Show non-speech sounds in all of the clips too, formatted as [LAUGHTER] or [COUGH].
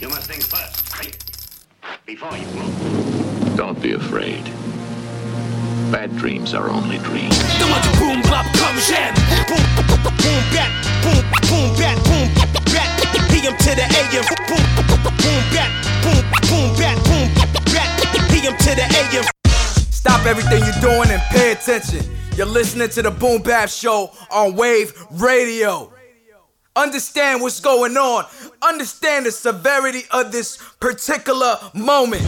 You must think first, right? Before you move. Don't be afraid. Bad dreams are only dreams. boom bop come jam. Boom boom bat boom boom bat boom bat. PM to the AM. Boom boom bat boom boom bat boom bat. PM to the AM. Stop everything you're doing and pay attention. You're listening to the Boom Bap Show on Wave Radio. Understand what's going on. Understand the severity of this particular moment.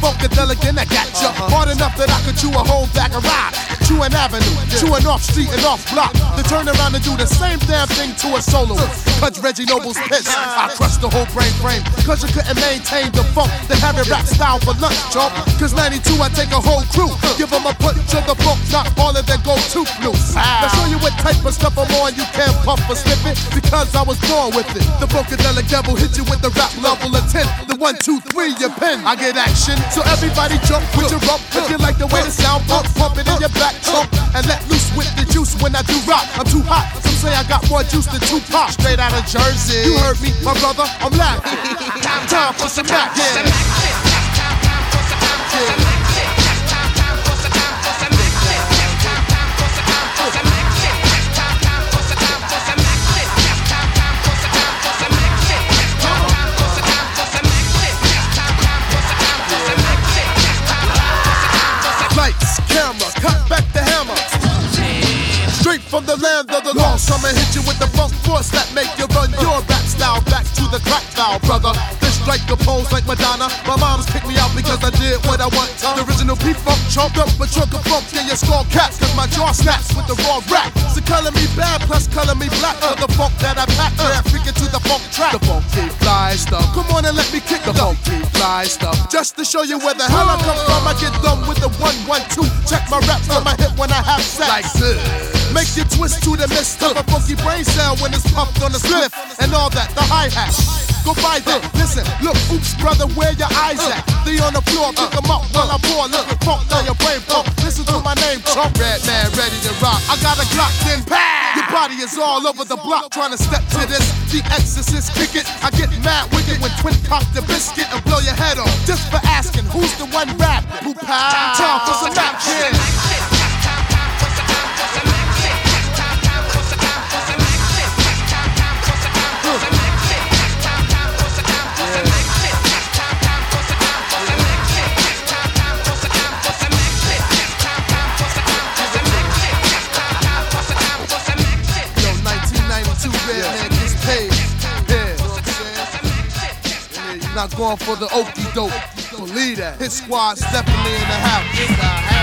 Funkadelic and I got ya. Uh-huh. Hard enough that I could chew a whole bag of ride. Chew an avenue, to an off street and off block. To turn around and do the same damn thing to a soloist. Cause Reggie Noble's pissed. I crushed the whole brain frame. Cause you couldn't maintain the funk. They have it rap style for lunch, chump. Cause 92, I take a whole crew. Give them a punch of the funk, not all of their go to loose. Now show you what type of stuff I'm on. You can't puff or slip it because I was born with it. The Funkadelic devil hit you with the rap level of 10. The one, two, three, your pen. I get action. So everybody jump with your rump. If you like the way the sound pump, pump it in your back trunk. And let loose with the juice when I do rock. I'm too hot. Some say I got more juice than Tupac. Straight out of Jersey. You heard me, my brother. I'm laughing. Time Time for some back. for Yeah. action. Yes, time time for some time for some action. Yes, time time for some time for some action. Yes, time time for some time for some action. Yes, time time for some time for some action. Yes, time time for some time for some action. Yes, time time for some time for some action. Yes, time time for some time for some action. Yes, time time for some time for some Lights, camera, cut from the land of the lost, I'ma hit you with the funk force that make you run your rap style back to the crack style, brother. Strike the pose like Madonna. My mom's kicked me out because I did what I want. The original P-Funk choked up a trunk of funk in your skull caps, cause my jaw snaps with the raw rap. So color me bad, plus color me black for the funk that I pack. Yeah, freaking to the funk track. The funky fly stuff. Come on and let me kick the funky fly stuff. Just to show you where the hell I come from, I get done with the one, one, two. Check my raps on my hip when I have sex. Like this. Make you twist to the mist of a funky brain cell when it's pumped on the spliff and all that, the hi hat. Go by that. Listen, look, oops, brother, where your eyes at? They on the floor, pick 'em up while I pour. Look funk, now your brain pump. Listen to my name, Trump. Redman, ready to rock. I got a Glock, then pow. Your body is all over the block trying to step to this. The exorcist kick it. I get mad wicked when twin cock the biscuit and blow your head off. Just for asking, who's the one rap? Who pow? Time for some action. Not going for the okey doke. Believe that. His squad's definitely in the house.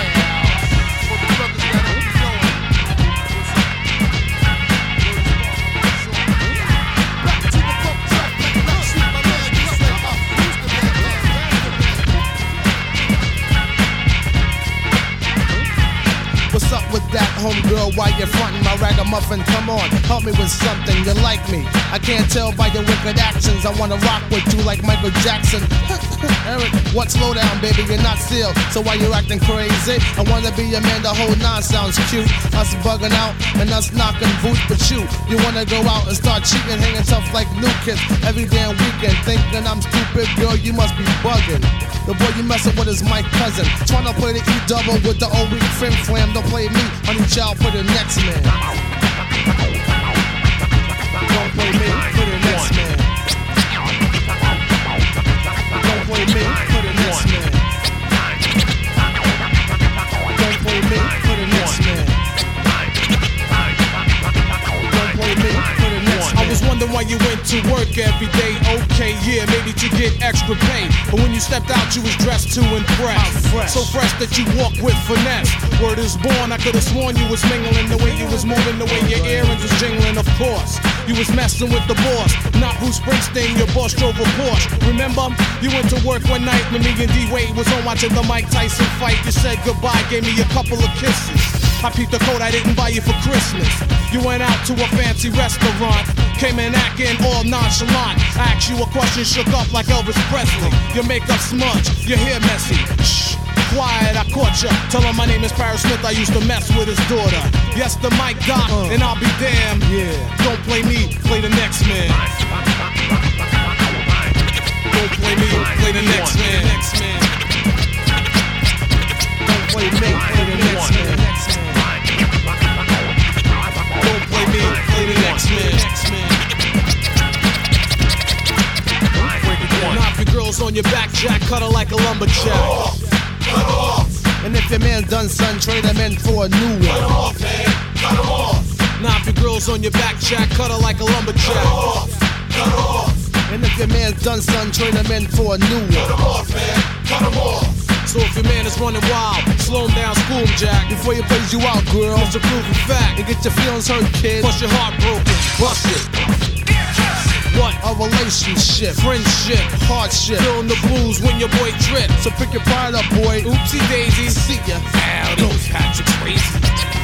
Homegirl why you're frontin' my ragamuffin? Come on, help me with something. You like me? I can't tell by your wicked actions. I wanna rock with you like Michael Jackson. [LAUGHS] Eric, [LAUGHS] what slow down, baby? You're not still. So why you acting crazy? I wanna be your man. The whole nine sounds cute. Us bugging out and us knocking boots, but you, you wanna go out and start cheating, hanging tough like new kids every damn weekend. Thinking I'm stupid, girl, you must be bugging. The boy you messin' with is my cousin. Tryna play the E double with the old weak flam. Don't play me, honey child, for the next man. Don't play me, for the next man. Me, for the next man. Wondering why you went to work every day, okay, yeah, maybe to get extra pay. But when you stepped out, you was dressed to impress. fresh. So fresh that you walk with finesse. Word is born, I could have sworn you was mingling the way you was moving, the way your earrings was jingling, of course. You was messing with the boss, not Bruce Springsteen, your boss drove a Porsche. Remember, you went to work one night when me and D Wade was on watching the Mike Tyson fight. You said goodbye, gave me a couple of kisses. I peeped the coat I didn't buy you for Christmas. You went out to a fancy restaurant, came in acting all nonchalant. I asked you a question, shook up like Elvis Presley. Your makeup smudged, your hair messy. Shh. Quiet, I caught ya. Tell him my name is Parrish Smith. I used to mess with his daughter. Yes, the mic got, uh. and I'll be damned. Yeah. Don't play me, play the next man. Don't play me, play the. Next man. Don't play me, play the next man. Don't play man. Your girls on your back, Jack. Cut her like a lumberjack. And if your man done son, trade him in for a new one. Off, Knock your girls on your back, Jack. Cut her like a lumberjack. And if your man done son, trade him in for a new one. So if your man is running wild, slow him down, school him, Jack. Before you plays you out, girl. It's a proven fact. And get your feelings hurt, kid. Plus your heart broken, bust it. What? A relationship, Friendship, hardship. feeling the blues when your boy trip. So pick your pride up, boy. Oopsie daisy, See ya. howdy, Patrick Swayze.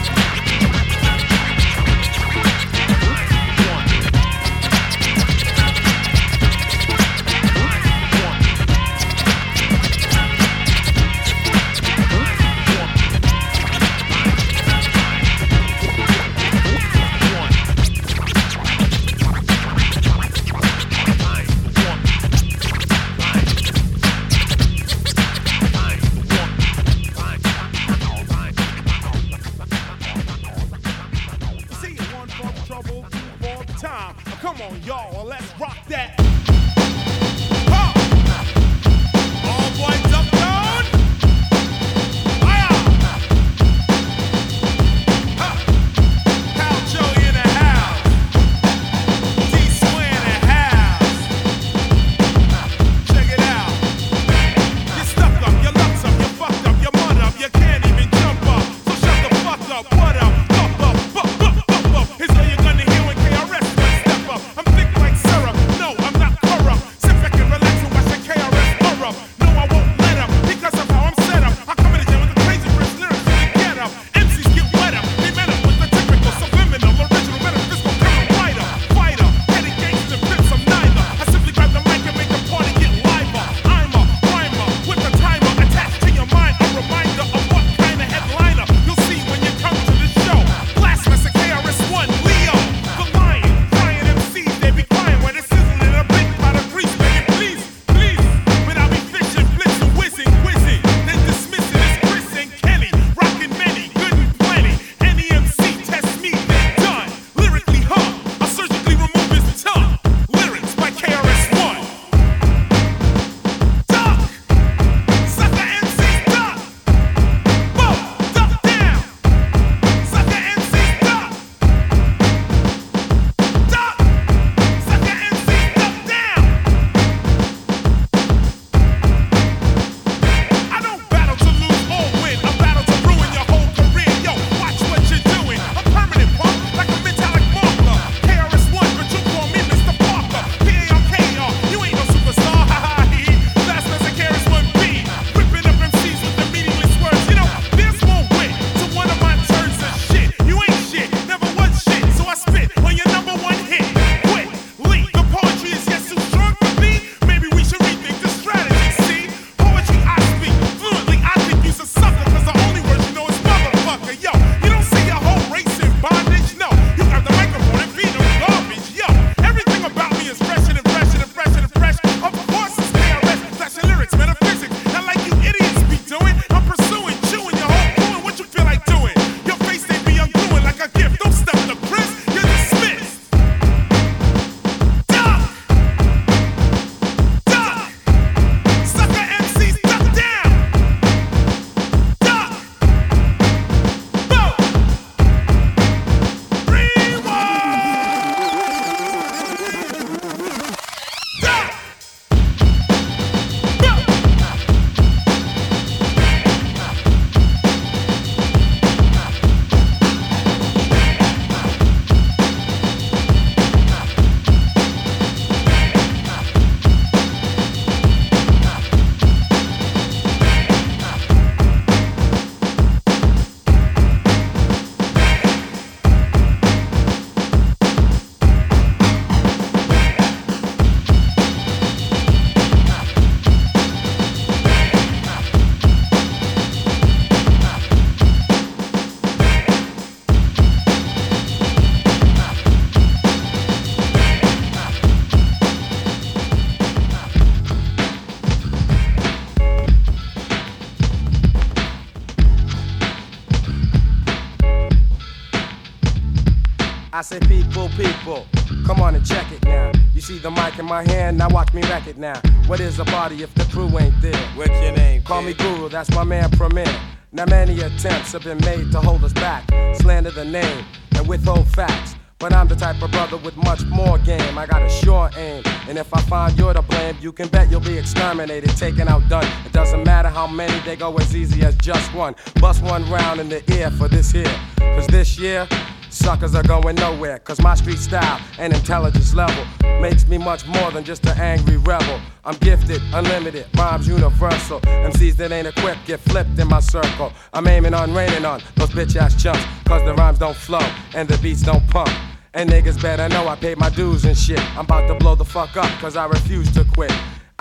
Say people, people. Come on and check it now. You see the mic in my hand, now watch me wreck it now. What is a party if the crew ain't there? What's your name? Call me Guru, that's my man Premier. Now many attempts have been made to hold us back, slander the name, and withhold facts. But I'm the type of brother with much more game. I got a sure aim. And if I find you're to blame, you can bet you'll be exterminated, taken out, done. It doesn't matter how many, they go as easy as just one. Bust one round in the ear for this here. Cause this year, Suckers are going nowhere, cause my street style and intelligence level makes me much more than just an angry rebel. I'm gifted, unlimited, rhymes universal. MCs that ain't equipped get flipped in my circle. I'm aiming on, raining on those bitch ass chumps, cause the rhymes don't flow and the beats don't pump. And niggas better know I paid my dues and shit. I'm about to blow the fuck up, cause I refuse to quit.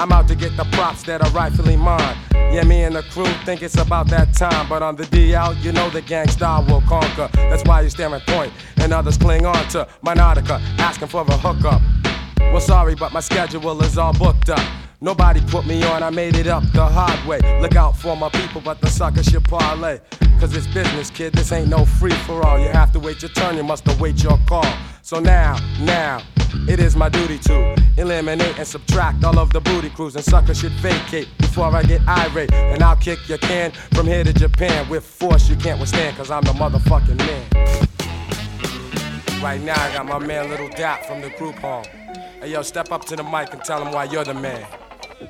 I'm out to get the props that are rightfully mine. Yeah, me and the crew think it's about that time. But on the DL, you know the gangsta will conquer. That's why you stare at point, and others cling on to my nautica, asking for a hookup. Well, sorry, but my schedule is all booked up. Nobody put me on, I made it up the hard way. Look out for my people, but the sucker should parlay. Cause it's business, kid, this ain't no free for all. You have to wait your turn, you must await your call. So now, now, it is my duty to eliminate and subtract all of the booty crews, and suckers should vacate before I get irate. And I'll kick your can from here to Japan with force you can't withstand, cause I'm the motherfucking man. Right now, I got my man Little Dap from the group home. Hey, yo, step up to the mic and tell him why you're the man.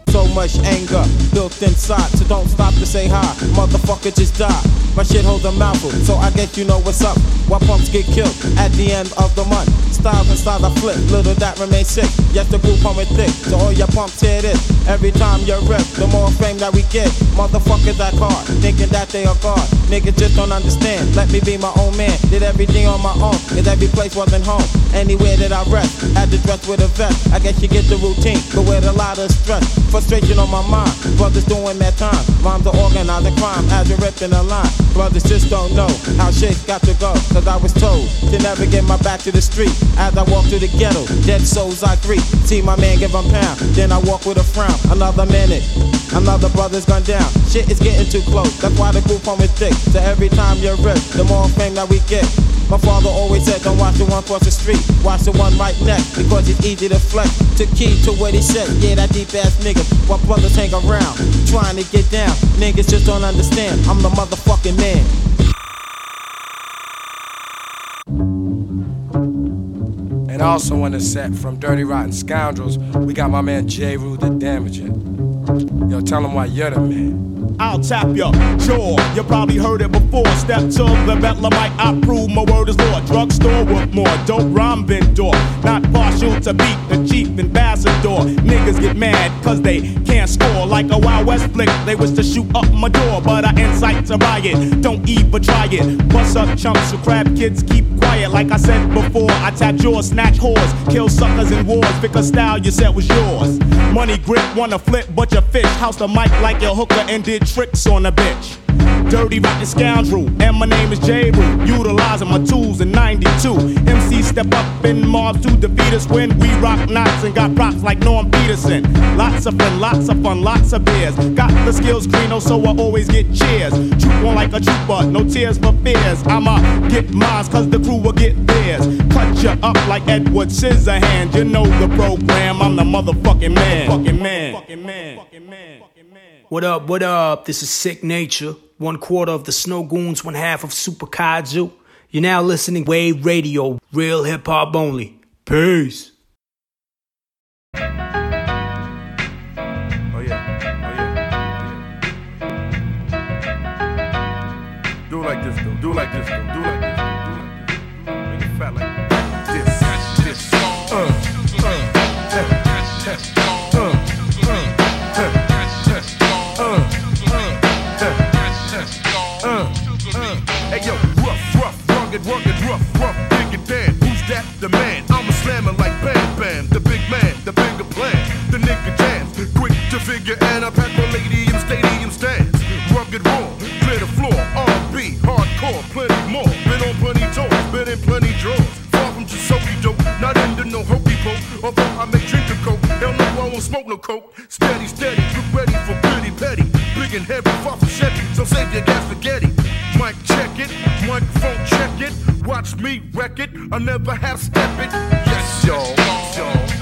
So much anger built inside, so don't stop to say hi. Motherfucker, just die. My shit holds a mouthful, so I guess you know what's up. Why pumps get killed at the end of the month? Styles and styles I flip, little that remains sick. Yes, the group pumping thick, so all your pumps hear this. Every time you rip, the more fame that we get. Motherfuckers that hard, thinking that they are God. Niggas just don't understand. Let me be my own man. Did everything on my own, cause every place wasn't home. Anywhere that I rest, had to dress with a vest. I guess you get the routine, but with a lot of stress. Frustration on my mind, brothers doing their time. Rhymes are organizing crime as you're ripping a line. Brothers just don't know how shit got to go. Cause I was told to never get my back to the street. As I walk through the ghetto, dead souls I greet. See my man give a pound, then I walk with a frown. Another minute, another brother's gone down. Shit is getting too close, that's why the group home is thick. So every time you're ripped, the more fame that we get. My father always said, don't watch the one cross the street, watch the one right next, because it's easy to flex. To key to what he said, yeah, that deep ass nigga. While brothers hang around, trying to get down. Niggas just don't understand, I'm the motherfucking man. And also on the set from Dirty Rotten Scoundrels, we got my man Jeru the Damaja. Yo, tell him why you're the man. I'll tap your jaw. You probably heard it before. Step to the Betlemite, I prove my word is law. Drugstore with more dope rhyme vendor. Not partial to beat the chief ambassador. Niggas get mad cause they can't score. Like a Wild West flick, they wish to shoot up my door. But I incite to riot. Don't even try it. Bust up chumps so crab kids keep quiet. Like I said before, I tap jaws, snatch whores. Kill suckers in wars because style you said was yours. Money grip, wanna flip, but you fish. House the mic like your hooker and did tricks on a bitch. Dirty rotten scoundrel, and my name is Jeru. Utilizing my tools in 92. MC step up in mobs to defeat us when we rock knots and got props like Norm Peterson. Lots of fun, lots of fun, lots of beers. Got the skills green, so I always get cheers. Troop on like a trooper, no tears for fears. I'ma get mines, cause the crew will get theirs. Cut you up like Edward Scissorhands. You know the program, I'm the motherfucking man. Fucking man. Fucking man. Fucking man. What up, what up? This is Sicknature, one quarter of the Snowgoons, one half of Super Kaiju. You're now listening Wave Radio, real hip hop only. Peace. Oh yeah. Oh yeah. Do it like this though. Do it like this though. Hey yo, rough, rough, rugged, rugged, rough, rough, big and Dan. Who's that? The man. I'm a slammer like Bam Bam, the big man, the bigger plan, the nigga jams, quick to figure and I pack palladium stadium stands. Rugged raw, clear the floor, R&B, hardcore, plenty more. Been on plenty tours, been in plenty draws. Far from just soapy dope, not into no hokey poke. Although I may drink a coke, hell no, I won't smoke no coke. Steady, steady, look ready for pretty petty. Big and heavy, far from Chevy, so save your gas spaghetti. Mic check it. Watch me wreck it. I never have step it. Yes, y'all. y'all.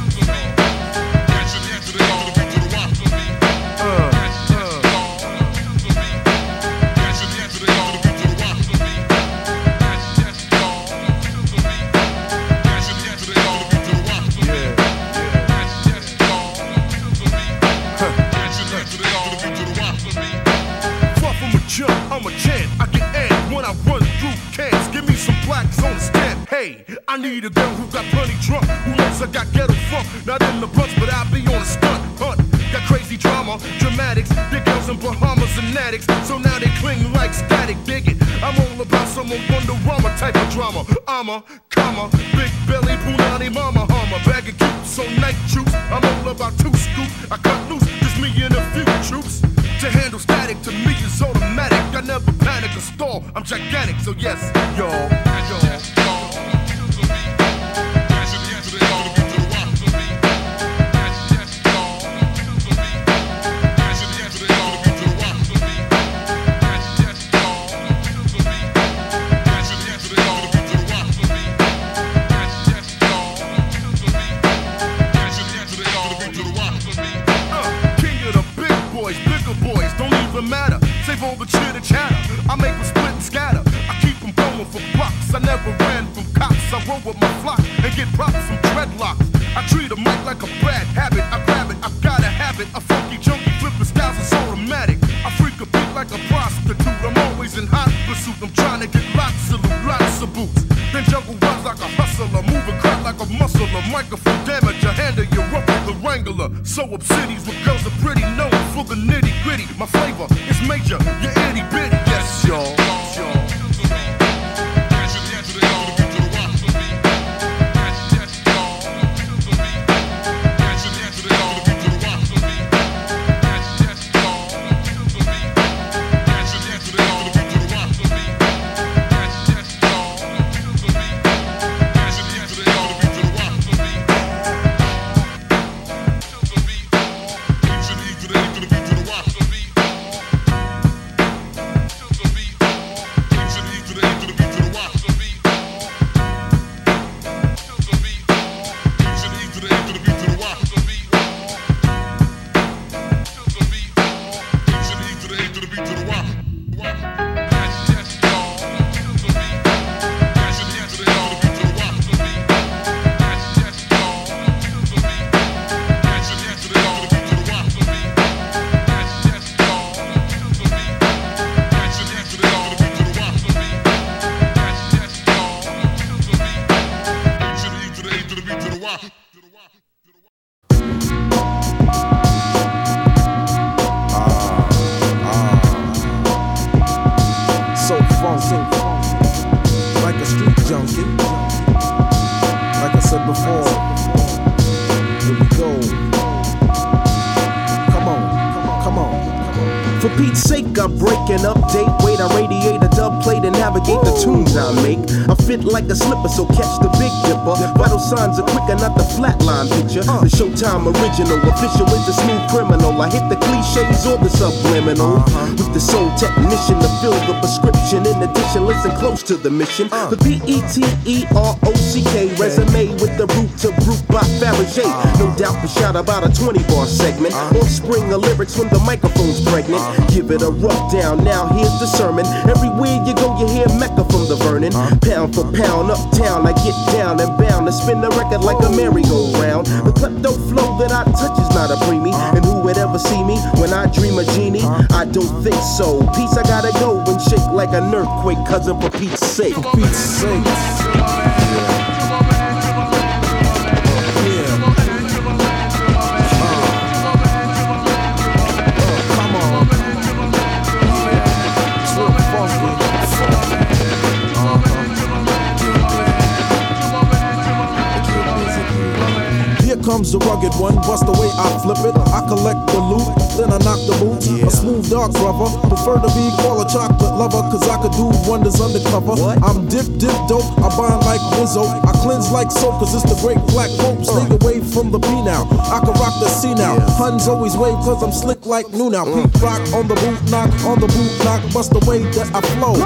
A slipper, so catch the big dipper. Vital signs are not the flatline picture. The Showtime original, official with the smooth criminal. I hit the cliches or the subliminal. Uh-huh. With the soul technician to fill the prescription. In addition, listen close to the mission. Uh. The P E T E R O C K resume with the root to root by Fabergé. Uh-huh. No doubt, we shot about a 20 bar segment. Uh-huh. Offspring of lyrics when the microphone's pregnant. Give it a rough down. Now here's the sermon. Everywhere you go, you hear Mecca from the Vernon. Pound for pound, uptown, I get down and bound to spin the record like a merry-go-round. The klepto flow that I touch is not a preemie. And who would ever see me when I dream a genie? I don't think so. Peace, I gotta go and shake like an earthquake, cousin, for Pete's sake. For Pete's sake. Here comes the rugged one. Bust the way I flip it. I collect the loot, then I knock the boots. A smooth dark brother. Prefer to be called a chocolate lover, cause I could do wonders undercover. I'm dip, dip dope. I bind like Rizzo. I cleanse like soap, cause it's the great black pope. Stay away from the B now. I can rock the C now. Huns always wave, cause I'm slick like new now. Peep rock on the boot knock, on the boot knock. Bust the way that I flow.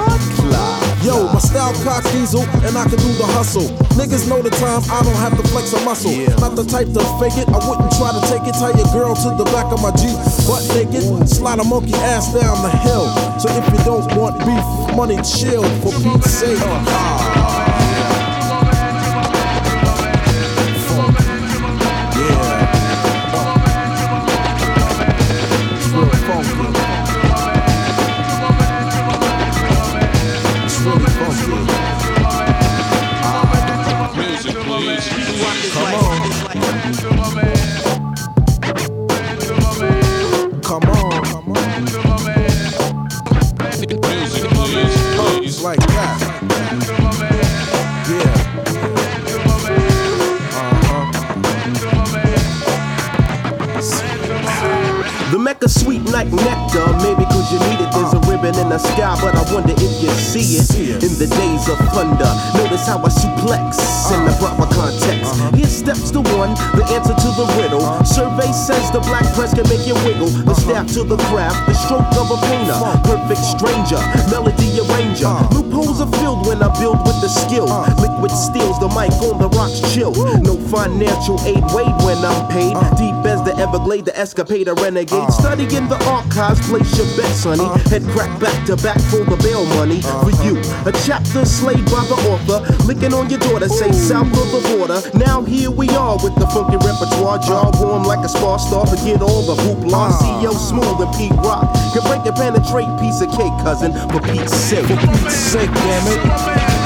Yo, my style cock diesel, and I can do the hustle. Niggas know the time, I don't have to flex a muscle. Not the type to fake it, I wouldn't try to take it. Tie your girl to the back of my Jeep, butt naked. Slide a monkey ass down the hill. So if you don't want beef, money chill for Pete's sake. The sky, but I wonder if you see it in the days of thunder. Notice how I suplex in the uh-huh. proper context. Uh-huh. Here steps the one, the answer to the riddle. Uh-huh. Survey says the black press can make you wiggle. The staff to the craft, the stroke of a painter. Perfect stranger, melody arranger. Loopholes are filled when I build with the skill. Liquid steals the mic on the rocks chill. No financial aid wait when I'm paid. Deep as the Everglade, the escapade, a renegade. Uh. Studying the archives, place your bet, sonny. Uh. Head crack back to back for the bail money. Uh-huh. For you, a chapter slayed by the author. Licking on your daughter, say south of the border. Now here we are with the funky repertoire. Jaw warm like a spa star. Forget all the hoopla. Uh. C.L. Smooth and Pete Rock. Can break and penetrate piece of cake, cousin. For Pete's sake. For Pete's sake, damn it.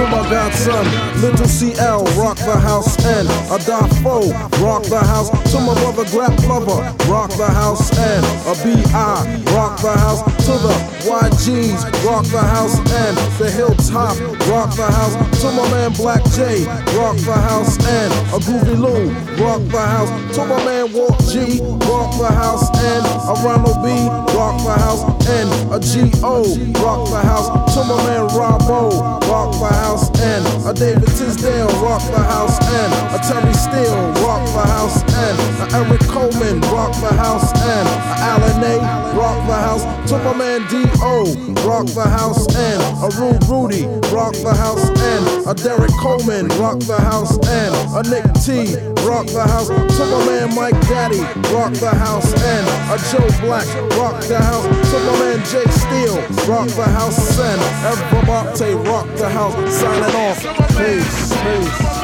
To my godson, little CL, rock the house, and a Dafo, rock the house. To my brother, Grap Luva, rock the house, and a BI, rock the house. To the YGs, rock the house, and the Hilltop, rock the house. To my man Black J, rock the house, and a Groovy Lou, rock the house. To my man Walt G, rock the house, and a Ronald B, rock the house, and a G.O., rock the house. To my man Robbo, rock the house, and a David Tisdale, rock the house, and a Terry Steele, rock the house, and Eric Coleman, rock the house, and Alan A, rock the house. To my man D.O., rock the house, and a Rude Rudy, rock the house, and a Derek Coleman, rock the house, and a Nick T, rock the house. To my man Mike Daddy, rock the house, and a Joe Black, rock the house. To my man Jay Steele, rock the house, and everybody rock the house. Signing off. Peace, peace.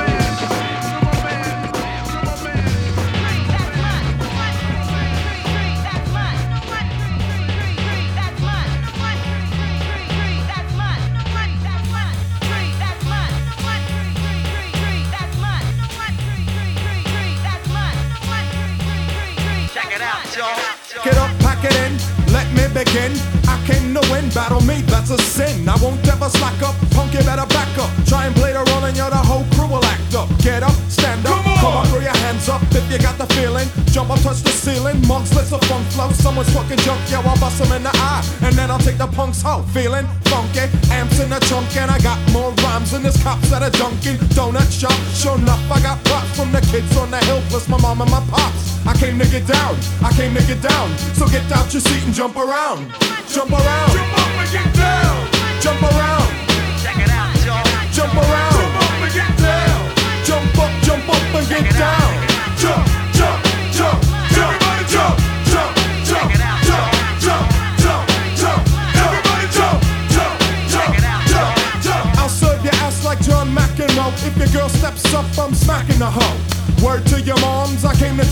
That's a sin. I won't ever slack up, punk, you better back up. Try and play the role and you're the whole crew will act up. Get up, stand up, come on, throw your hands up if you got the feeling. Jump up, touch the ceiling, monks, let's a funk flow. Someone's fucking junk, yo, I'll bust him in the eye. And then I'll take the punks out, feeling funky. Amps in the trunk, and I got more rhymes than this cops at a Dunkin' Donut shop. Sure enough, I got props from the kids on the hill, plus my mom and my pops. I came to get down, I came to get down. So get out your seat and jump around. Jump around. Jump up and get down. Jump around. Check it out, y'all. Jump around.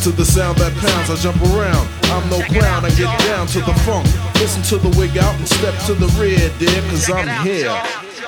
To the sound that pounds, I jump around. I'm no clown, I get down to the funk. Listen to the wig out and step to the rear, dear, cause I'm here.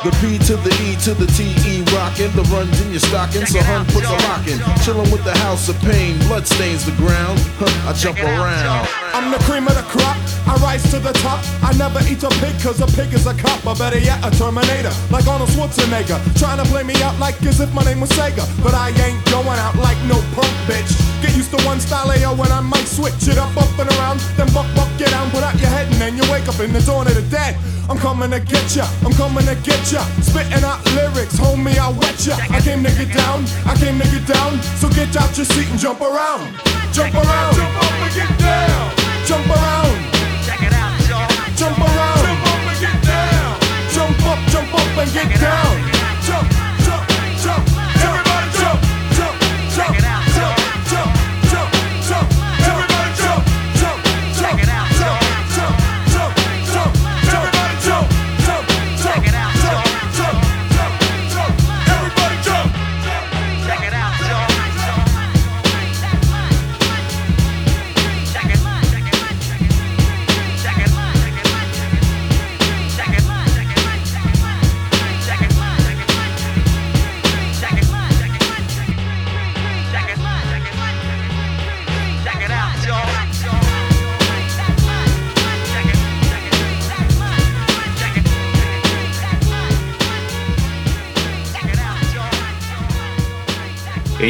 The P to the E to the T E rockin', the runs in your stocking, so hun puts a lock in. Chillin' with the house of pain, blood stains the ground. Huh, I jump around. I'm the cream of the crop. I rise to the top. I never eat a pig cause a pig is a cop. Or better yet, a Terminator. Like Arnold Schwarzenegger. Trying to play me out like as if my name was Sega. But I ain't going out like no punk bitch. Get used to one style AO when I might switch it up, up and around. Then buck, buck, get down, put out your head, and then you wake up in the dawn of the dead. I'm coming to get ya, I'm coming to get ya. Spitting out lyrics, homie, I'll wet ya. I came to get down, I came to get down. So get out your seat and jump around. Jump around. Jump up and get down. Jump around.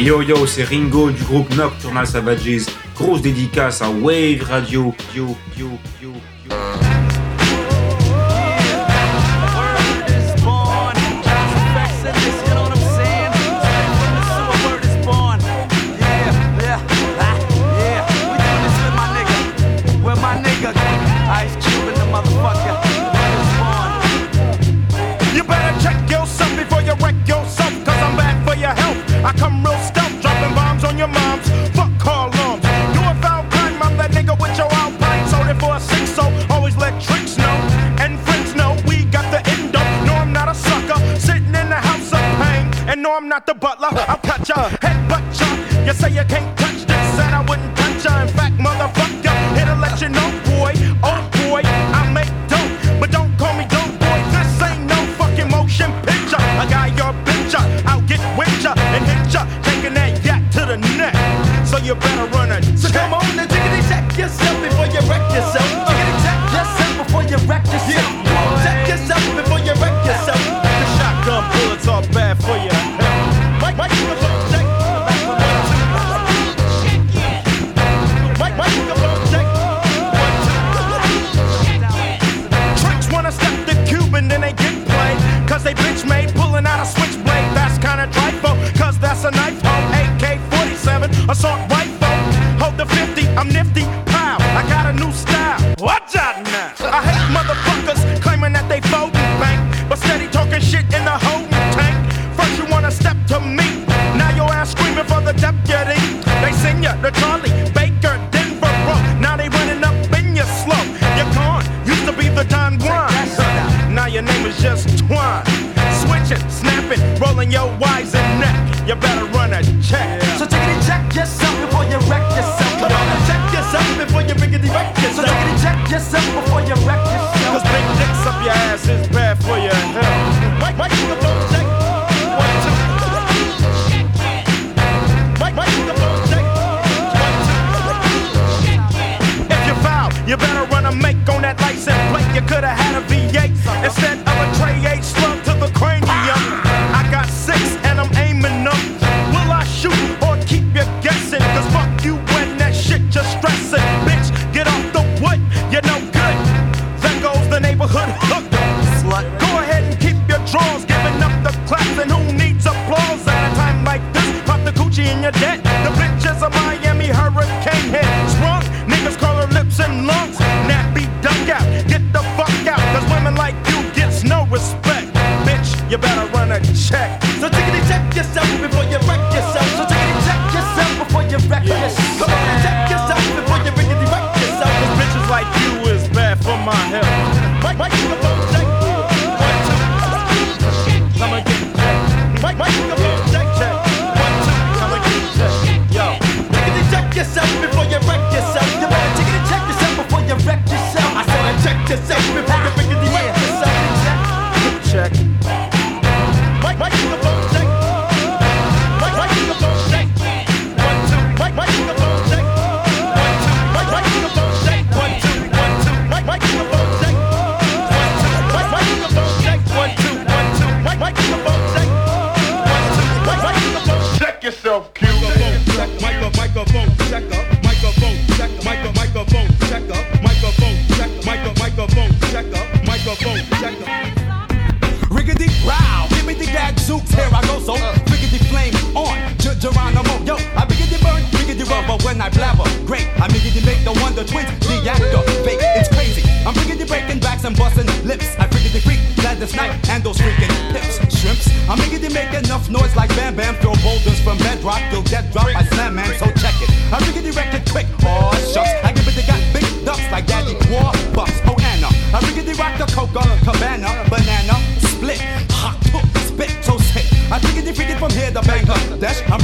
Yo yo, c'est Ringo du groupe Nocturnal Savages. Grosse dédicace à Wave Radio. Yo yo yo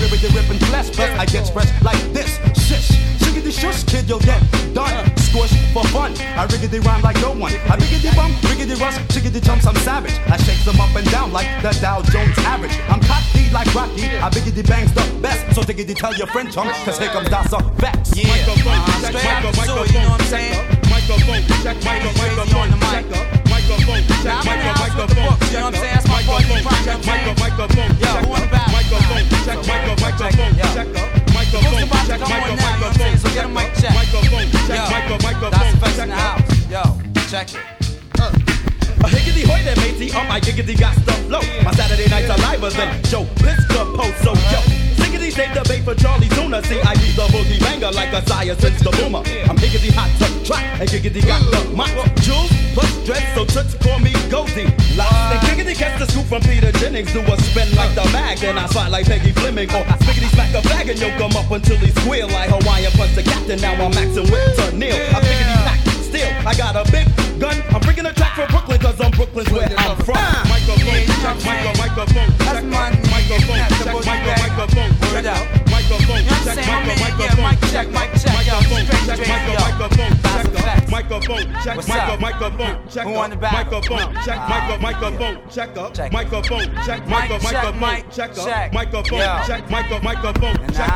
Bangladesh. I'm riggedy ripping flesh, plus I get fresh like this. Shish, shiggity shush, kid, you'll get done. Squish for fun. I riggedy rhyme like no one. I riggedy bump, riggedy rush, chiggity chumps, I'm savage. I shake them up and down like the Dow Jones average. I'm cocky like Rocky. I biggity bangs the best. So diggity tell your friend chum, cause here comes Das EFX. Yeah, uh-huh, straight out the sewer, you know what I'm saying? Microphone, check, micro, microphone, check up. Microphone, check, micro, microphone, check. Microphone, check, microphone, check. Microphone, check, microphone. Microphone, check, microphone, check. Microphone, microphone, up. Yo, check it. Uh. A higgity hoy there, matey, on my giggity got the flow. My Saturday nights are liver than Joe Piscopo's, so yo. Siggity take the bait for Charlie Tuna. See, I be the boogie banger like a sire since the boomer. I'm higgity hot to track, and giggity got the mic. Jules plus dread, so toots call me Goldie. Lots and giggity catch the scoop from Peter Jennings. Do a spin like the mag, then I spot like Peggy Fleming. Or spiggity smack a bag and yoke him up until he squeal like Hawaiian punch the captain. Now I'm maxing with to Neil. I biggity pack still. I got a big gun. I'm bringing a track from Brooklyn, cause I'm Brooklyn's where I'm from. Ah. Microphone, check, micro, microphone, check, microphone, check, micro, microphone, check, microphone, check, micro, microphone, check, mic, check, microphone, check, micro, microphone, microphone, check, microphone, check, micro, microphone, check, microphone, check, micro, microphone, check check, microphone, check, micro, microphone, check microphone, check, microphone, check.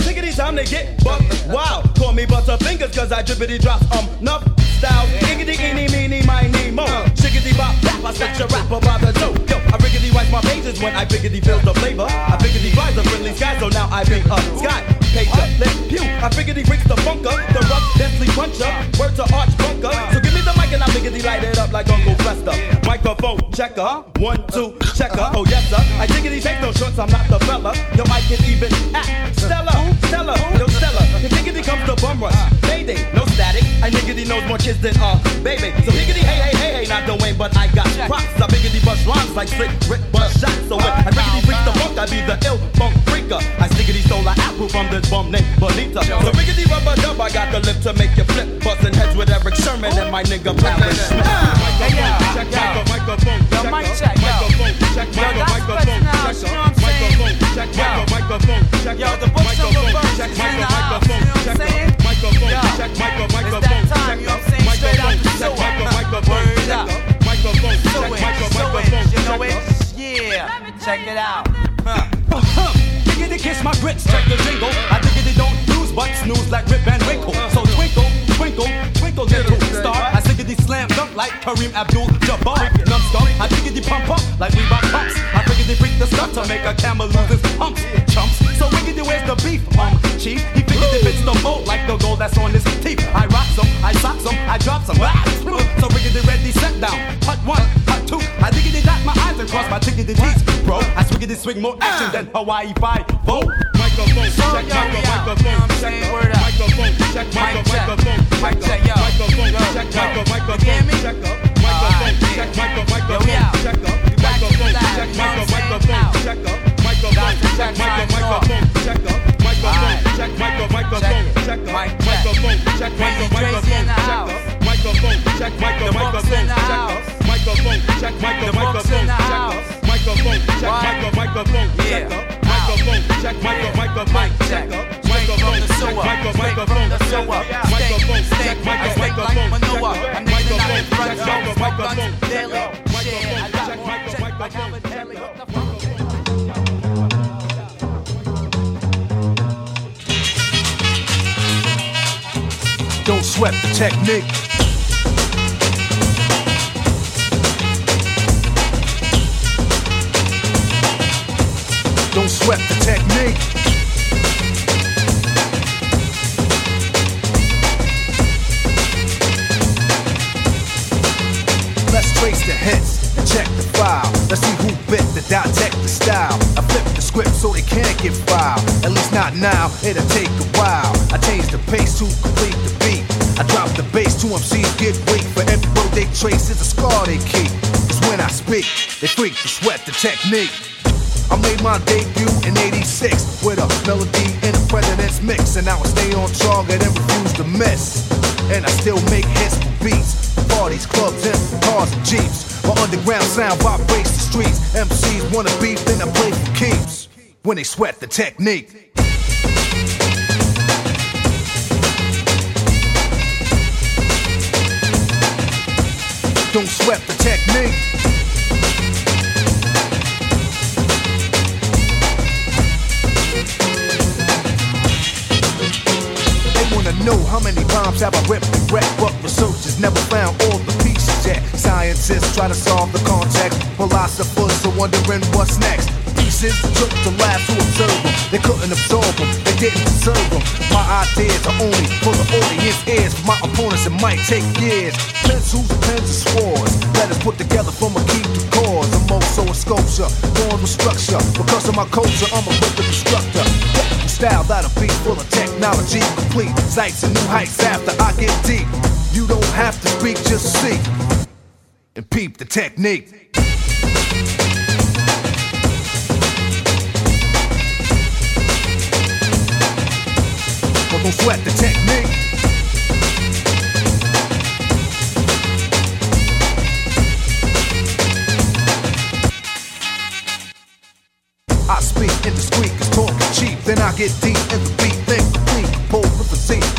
Tickety time to get buck. Wow. Call me Butterfingers cause I drippity drops. Um nuff style. Iggity eeny meeny miny mo. Shiggity bop bap, I set your rapper by the toe. Yo, I riggedy write my pages when I biggity feel the flavor. The so now I be a sky. Pager, let pew. I biggity freaks the funker, the rough, deathly puncher. Word to Archie Bunker. So give me the mic and I biggity light it up like Uncle Fester. Microphone checker, one, two, checker. Oh yes sir. I diggity take no shorts, I'm not the fella. Yo, I can even act. Stella, Stella, yo Stella. If diggity comes to bum rush, Mayday, no static. I niggity knows more kids than uh baby. So higgity hey hey hey hey, not Dwayne, but I got props. I biggity bust rhymes like slick Rick bust shots. So when I riggity freak the funk, I be the ill funk freaker. I stiggity stole an apple from this bum named Bonita. So riggity rubber dub, I got the lip to make you flip. Busting heads with Erick Sermon and my nigga Parrish Smith. Microphone, check, micro, microphone, check, microphone, check, micro, microphone, check, microphone, check, micro, microphone, check, Yo, the books on the microphone, verse check, is in micro, the house, microphone, you know what I'm check, saying? microphone, Yo, check, micro, it's microphone, that time, you know what I'm saying? Straight out the check, sewer. micro, microphone, Word check, up. microphone, check, Sewage, micro, sewage, microphone, you know check, it? Yeah, check it out. Huh. Uh-huh. My grits, check the jingle. I diggity don't lose, but snooze like Rip Van Winkle. So twinkle, twinkle, twinkle, little star. I diggity slam dunk like Kareem Abdul-Jabbar. Numbskull, I diggity pump up like Reebok pumps. I diggity freak the stuff to make a camel lose his humps. Chumps, so wiggity where's the beef, um, chief? He figured if it's the mold like the gold that's on his teeth. I rock some, I sock some, I drop some. Ah, So wiggity ready, set down. Hut one, my and my tiggity teeth, bro. I swiggity swing more action than Hawaii 5 Vote. Microphone So, check, yo, micro, we out. microphone You know what I'm check, saying? Word up. microphone check, Mic micro, check. microphone Mic check, check, yo. microphone Yo, check, yo. micro, You microphone hear me? check, Alright, microphone check, yeah. micro, Yo, we microphone out. check, We back to the microphone technique. I made my debut in 86 with a melody in a president's mix. And I stay on target and refuse to miss. And I still make hits for beats. Parties, clubs, and cars and jeeps. My underground sound vibrates the streets. MCs wanna beef, then I play for keeps. When they sweat the technique. Bombs have I ripped and wrecked, but researchers never found all the pieces yet. Scientists try to solve the context, philosophers are wondering what's next. Took to labs to observe them. They couldn't absorb them, they didn't deserve them. My ideas are only for the audience ears. For my opponents, it might take years. Pencils, pens, and swords. Letters put together from a key to cause. I'm also a sculpture, born with structure. Because of my culture, I'm a rhythm instructor. Technical style that'll be full of technology complete. Sights and new heights after I get deep. You don't have to speak, just see. And peep the technique. Don't sweat the technique. I speak indiscreet, cause talking cheap. Then I get deep in the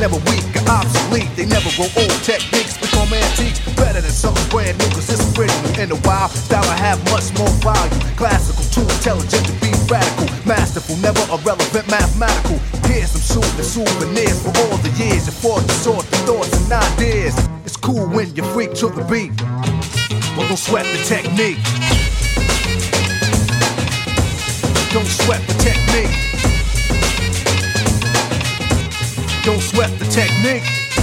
never weak or obsolete. They never grow old. Techniques become antique. Better than something brand new, cause it's original. In the wild, style I have much more value. Classical, too intelligent to be radical. Masterful, never irrelevant, mathematical. Here's some soothing souvenirs for all the years. You fought to sort the thoughts and ideas. It's cool when you freak to the beat. But don't sweat the technique. Don't sweat the technique. Don't sweat the technique.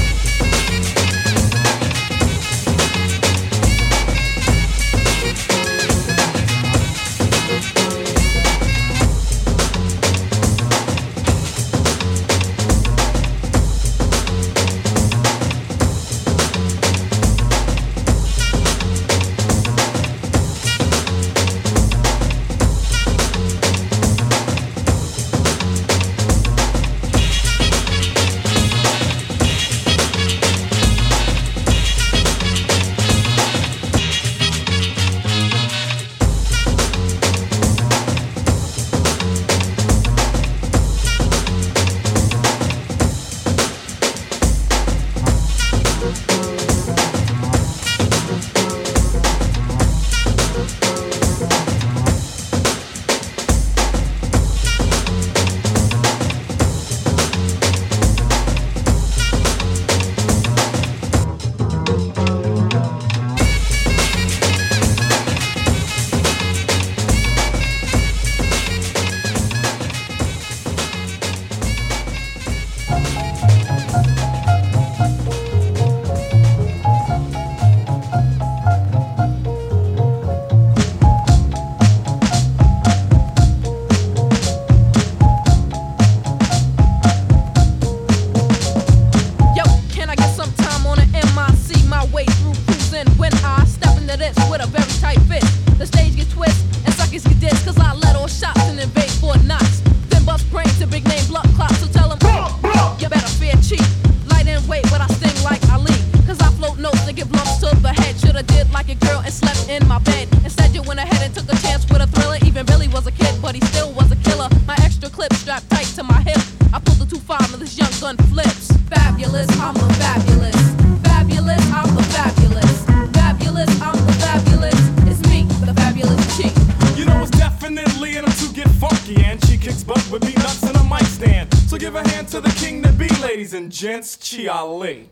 Clip strapped tight to my hip. I pulled the 2-5 and this young gun flips. Fabulous, I'm the fabulous. Fabulous, I'm the fabulous. Fabulous, I'm the fabulous. It's me, the fabulous chick. You know it's definitely in him to get funky and she kicks butt with peanuts and a mic stand. So give a hand to the king to be, ladies and gents, Chi Ali.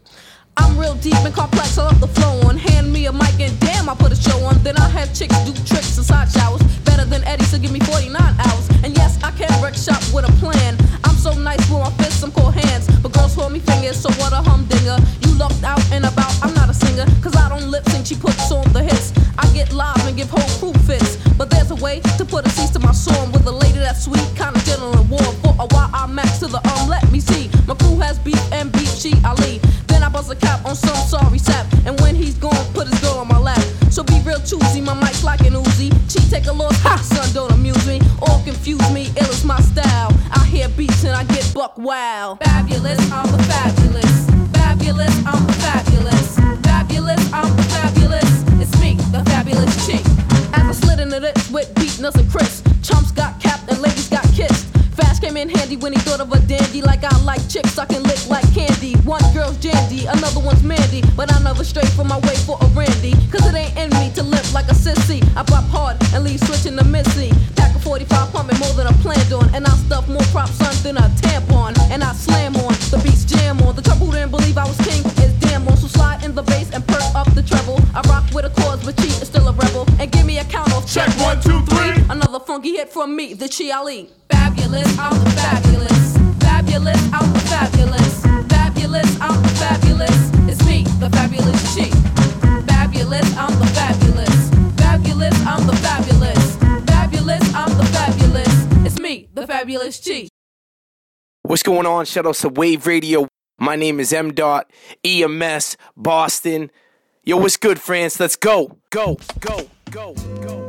I'm real deep and complex, I love the flow on. Hand me a mic and damn, I put a show on. Then I have chicks do tricks inside showers. Better than Eddie, so give me 49 hours. And yes, I can wreck shop with a plan. I'm so nice with my fists, I'm hands. But girls hold me fingers, so what a humdinger. You lucked out and about, I'm not a singer. Cause I don't lip sync, she puts on the hits. I get live and give whole crew fits. But there's a way to put a cease to my song with a lady that's sweet, kinda gentle and warm. For a while, I max to the um, let me see. My crew has beef and beef, Chi Ali. Then I bust a cap on some sorry sap. Wow. Fabulous, I'm the fabulous. Fabulous, I'm the fabulous. Fabulous, I'm the fabulous. It's me, the fabulous chick. As I slid into this with Beatnuts and Chris. Chumps got capped and ladies got kissed. Fast came in handy when he thought of a dandy. Like I like chicks, I can lick like candy. One girl's Jandy, another one's Mandy. But I never stray from my way for a Randy. Cause it ain't in me to limp like a sissy. I pop hard and leave switching to Missy. A 45 pumping more than I planned on. And I stuff more props on than a tampon. And I slam on, the beats jam on. The trouble didn't believe I was king is damn on. So slide in the bass and perk up the treble. I rock with a cause, but cheat is still a rebel. And give me a count off. Check one, two, three. Another funky hit from me, the Chi Ali. Fabulous, I'm the fabulous. Fabulous, I'm the fabulous. Fabulous, I'm the fabulous. It's me, the fabulous chick. Fabulous, I'm fabulous chick. What's going on? Shout out to Wave Radio. My name is M. Dot EMS Boston. Yo, what's good, France? Let's go, go, go, go, go.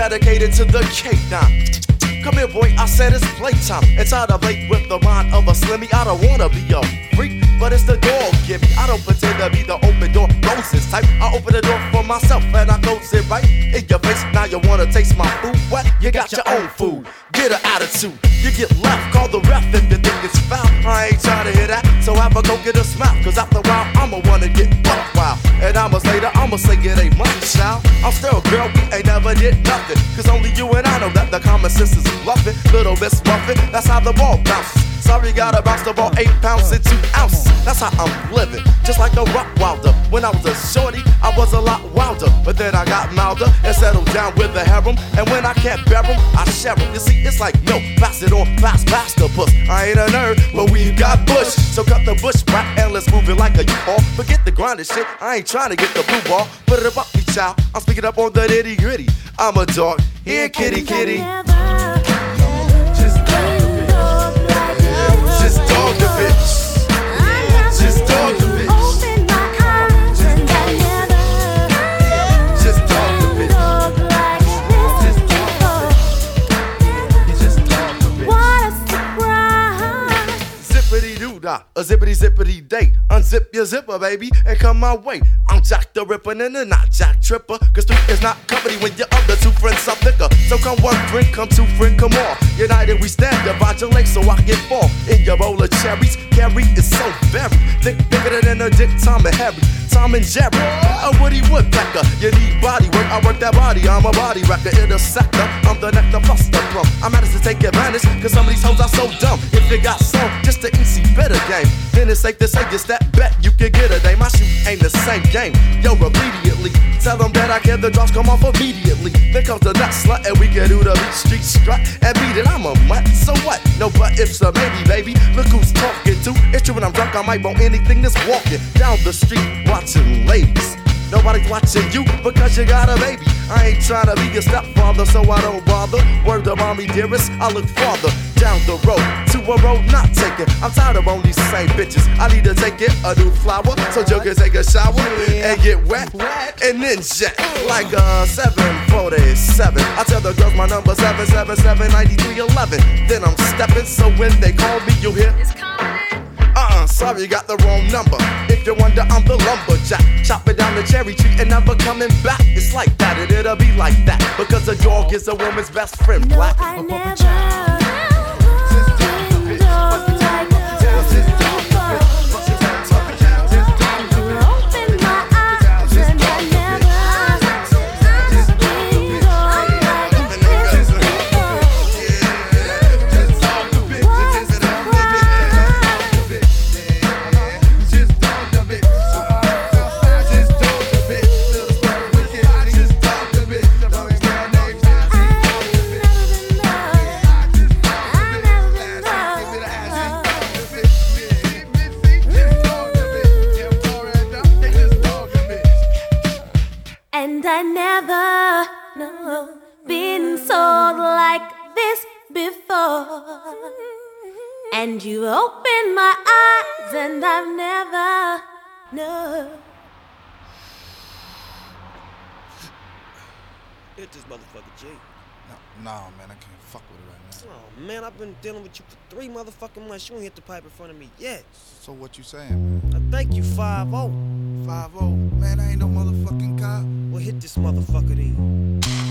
Dedicated to the K9. Come here, boy, I said it's playtime. Inside a plate with the mind of a slimmy. I don't wanna be a freak, but it's the dog give me. I don't pretend to be the open door roses type. I open the door for myself and I close it right in your face. Now you wanna taste my food? What? You got your own food. Get an attitude. You get left. Call the ref if you think it's foul. I ain't trying to hear that. So have a go get a smile. Cause after a while, I'ma wanna get buck wild. And I'ma say that I'ma say it ain't money, child. I'm still a girl, we ain't never did nothing. Cause only you and I know that the common sense is bluffing. Little Miss Muffin, that's how the ball bounces. Sorry, gotta bounce the ball eight pounds and two ounces. That's how I'm living, just like a rock wilder. When I was a shorty, I was a lot wilder. But then I got milder and settled down with the harem. And when I can't bear 'em, I share 'em. You see, it's like, yo, pass it on, pass, pass the puss. I ain't a nerd, but we got bush. So cut the bush back and let's move it like a U-Haul. Forget the grinding shit, I ain't trying to get the blue ball. Put it up, me child. I'm speaking up on the nitty gritty. I'm a dog. Here, kitty, kitty. Zippity zippity day. Unzip your zipper, baby, and come my way. I'm Jack the Ripper and then not Jack Tripper. Cause three is not company when your other two friends are thicker. So come one drink, come two friend, come on. United we stand, divide your legs so I can fall. In your bowl of cherries, Gary is so very thick, bigger than a dick, Tom and Harry. Tom and Jerry, a Woody Woodpecker. You need body work, I work that body. I'm a body wrecker, intersector. I'm the nectar the plum. I'm at to take advantage, cause some of these hoes are so dumb. If you got some, just the easy better game. Then it's safe to say, it's that bet you can get a day. My shoe ain't the same game. Yo, immediately. Tell them that I care, the drops come off immediately. Then comes the nut slut, and we can do the beat street strut and beat it. I'm a mutt, so what? No, but if so, maybe, baby. Look who's talking to. It's true when I'm drunk, I might want anything that's walking down the street watching ladies. Nobody's watching you because you got a baby. I ain't trying to be your stepfather, so I don't bother. Word to mommy dearest, I look farther. down the road to a road not taken. I'm tired of on these same bitches. I need to take it a new flower so you can take a shower and get wet and then jet like a 747. I tell the girls my number 777 Then I'm stepping, so when they call me, you hear. Uh-uh, sorry, you got the wrong number. If you wonder, I'm the lumberjack. Chopping down the cherry tree and never coming back. It's like that, and it'll be like that. Because a dog is a woman's best friend. Black. And opened my eyes, and I've never no. Hit this motherfucker, G. No, nah, man, I can't fuck with it right now. Oh man, I've been dealing with you for three motherfucking months. You ain't hit the pipe in front of me yet. So what you saying, man? I thank you, 5 0. 5 0? Man, I ain't no motherfucking cop. Well, hit this motherfucker then.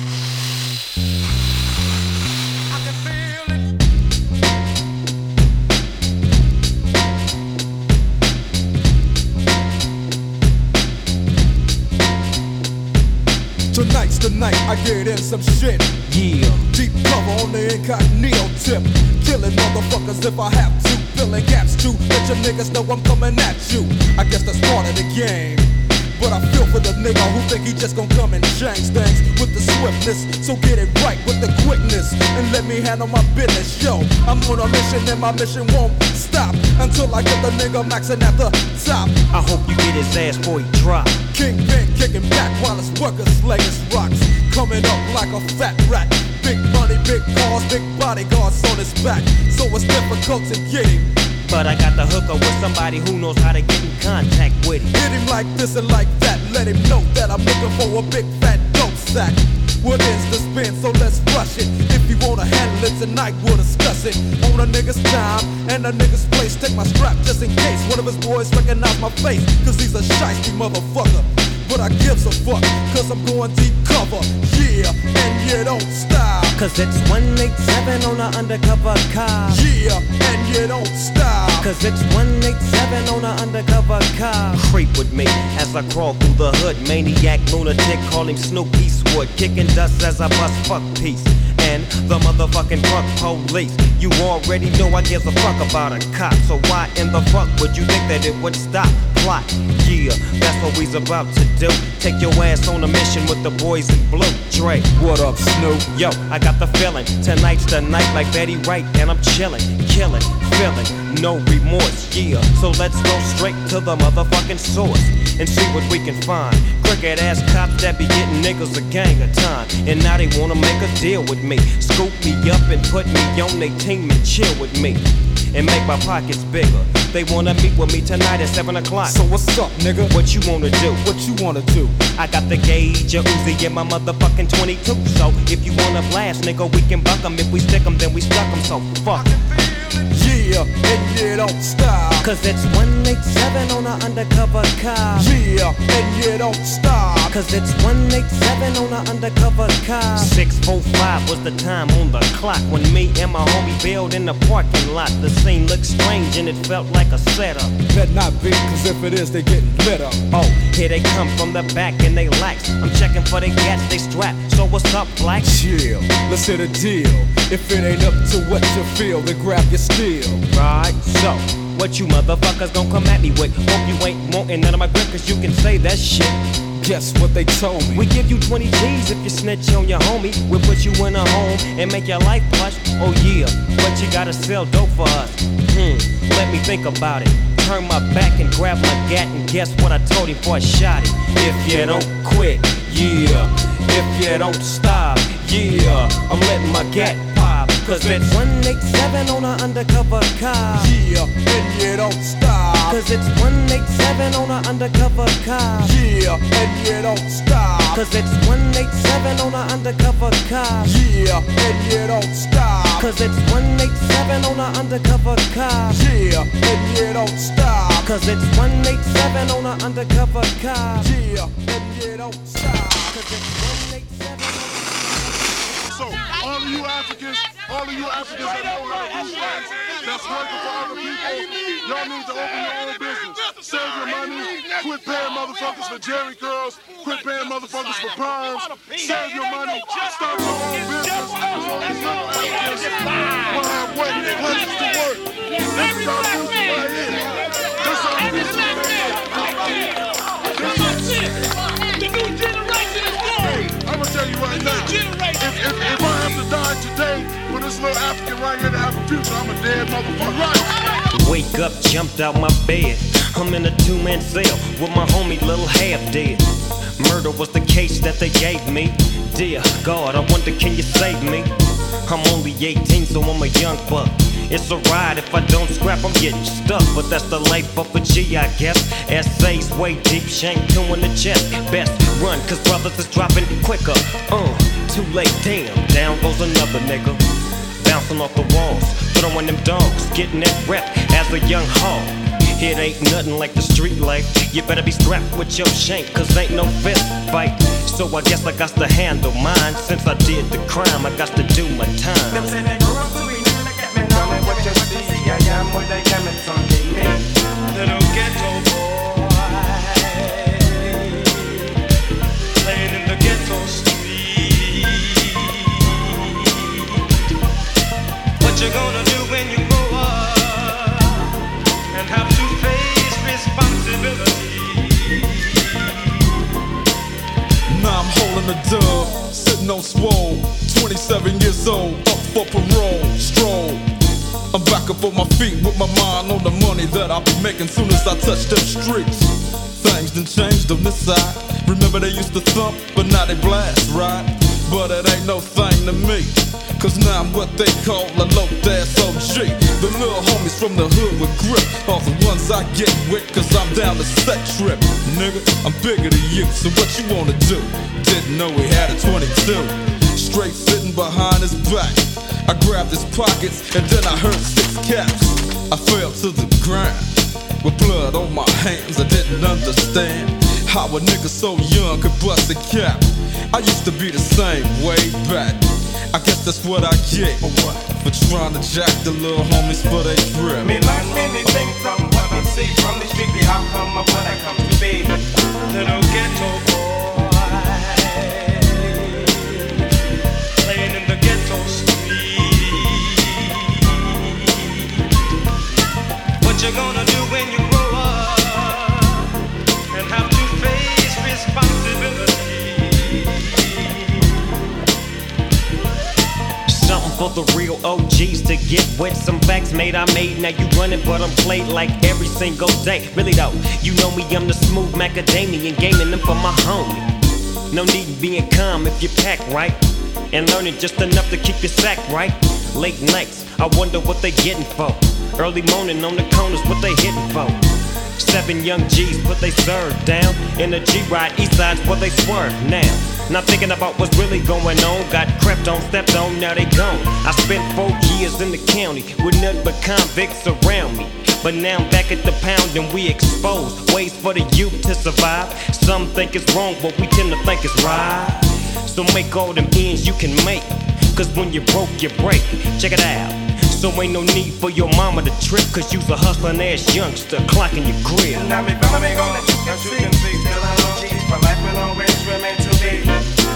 Tonight's the night I get in some shit. Yeah. Deep cover on the incognito tip. Killing motherfuckers if I have to. Filling gaps too. Let your niggas know I'm coming at you. I guess that's part of the game. But I feel for the nigga who think he just gon' come and change things with the swiftness. So get it right with the quickness and let me handle my business. Yo, I'm on a mission and my mission won't stop until I get the nigga maxing at the top. I hope you get his ass before he drop. Kingpin kicking back while his workers slay his rocks. Coming up like a fat rat. Big money, big cars, big bodyguards on his back. So it's difficult to get him. But I got the hooker with somebody who knows how to get in contact with him. Hit him like this and like that. Let him know that I'm looking for a big fat dope sack. What is the spin? So let's rush it. If you wanna handle it tonight, we'll discuss it. On a nigga's time and a nigga's place. Take my strap just in case one of his boys recognize my face. Cause he's a shiesty motherfucker. But I gives a fuck, cause I'm going deep cover. Yeah, and you don't stop. Cause it's 187 on an undercover car. Yeah, and you don't stop. Cause it's 187 on an undercover car. Creep with me as I crawl through the hood. Maniac, lunatic, call him Snoop Eastwood. Kicking dust as I bust fuck peace. And the motherfucking fuck police. You already know I give a fuck about a cop. So why in the fuck would you think that it would stop? Plot, yeah, that's what we's about to do. Take your ass on a mission with the boys in blue. Dre, what up, Snoop? Yo, I got the feeling. Tonight's the night like Betty Wright, and I'm chilling, killing, feeling, no remorse, yeah. So let's go straight to the motherfucking source and see what we can find. Crooked ass cops that be getting niggas a gang of time, and now they wanna make a deal with me. Scoop me up and put me on their team and chill with me. And make my pockets bigger. They wanna meet with me tonight at 7 o'clock. So what's up, nigga? What you wanna do? What you wanna do? I got the gauge, a Uzi, and my motherfucking 22. So if you wanna blast, nigga, we can buck 'em. If we stick 'em, then we stuck 'em. So fuck. Yeah, and you don't stop. Cause it's 187 on an undercover car. Yeah, and you don't stop. Cause it's 187 on an undercover car. 645 was the time on the clock when me and my homie bailed in the parking lot. The scene looked strange and it felt like a setup. Bet not be, cause if it is, they getting lit up. Oh, here they come from the back and they lax. I'm checking for the gas, they strap. So what's up, black? Chill, let's hit a deal. If it ain't up to what you feel, then grab your steel. Right, so what you motherfuckers gon' come at me with? Hope you ain't wanting none of my grip, cause you can say that shit. Guess what they told me? We give you 20 G's if you snitch on your homie. We'll put you in a home and make your life plush. Oh yeah, but you gotta sell dope for us. Hmm, let me think about it. Turn my back and grab my gat and guess what I told him before I shot it. If you don't quit, yeah. If you don't stop, yeah. I'm letting my gat pop. Cause it's 187 on an undercover car. Yeah, and you don't stop. Cause it's 187 on an undercover car. Yeah, and you don't stop. Cause it's 187 on an undercover car. Yeah, and you don't stop. Cause it's 187 on an undercover car. Yeah, and you don't stop. Cause it's 187 on an undercover car. Yeah, and you don't stop. Cause it's 187 So, all of you Africans, all of you Africans that don't have a flags that's working for other people, y'all need to open your own business. Save your money. Quit paying motherfuckers for Jheri curls. Quit paying motherfuckers for perms. Save your money. Start your own business. All these little Africans will have this little African right here to have a future, I'm a dead motherfucker. Right. Wake up, jumped out my bed. I'm in a two man cell with my homie, little half dead. Murder was the case that they gave me. Dear God, I wonder, can you save me? I'm only 18, so I'm a young buck. It's a ride if I don't scrap, I'm getting stuck. But that's the life of a G, I guess. Essays way deep, shank two in the chest. Best run, cause brothers is dropping quicker. Uh, too late, damn, down goes another nigga. Bouncing off the walls, throwing them dogs, getting that rep as a young hog. It ain't nothing like the street life. You better be strapped with your shank, cause ain't no fist fight. So I guess I got to handle mine. Since I did the crime, I got to do my time. Little ghetto boy, playing in the ghetto but now they blast, right? But it ain't no thing to me. Cause now I'm what they call a low ass OG. The little homies from the hood with grip are the ones I get with, cause I'm down to set trip. Nigga, I'm bigger than you, so what you wanna do? Didn't know we had a 22. Straight sitting behind his back. I grabbed his pockets and then I heard six caps. I fell to the ground with blood on my hands. I didn't understand how a nigga so young could bust a cap. I used to be the same way back. I guess that's what I get for trying to jack the little homies for they grip. Me learn many things from what me see from the street. The come of what I come to be. Little ghetto boy, playing in the ghetto street. What you gonna do for the real OGs to get with. Some facts made I made. Now you running, but I'm played like every single day. Really though, you know me, I'm the smooth macadamian, gaming them for my homie. No need in being calm if you pack right. And learning just enough to keep your sack right. Late nights, I wonder what they getting for. Early morning on the corners, what they hitting for. Seven young G's put they serve down. In a G ride, east side's where they swerve now. Not thinking about what's really going on. Got crept on, stepped on, now they gone. I spent four years in the county with nothing but convicts around me. But now I'm back at the pound and we expose ways for the youth to survive. Some think it's wrong, but we tend to think it's right. So make all them ends you can make. Cause when you broke, you break. Check it out. So ain't no need for your mama to trip. Cause you's a hustling ass youngster clocking your crib. Now me follow me gonna you can see, still I know cheese, but life will always remain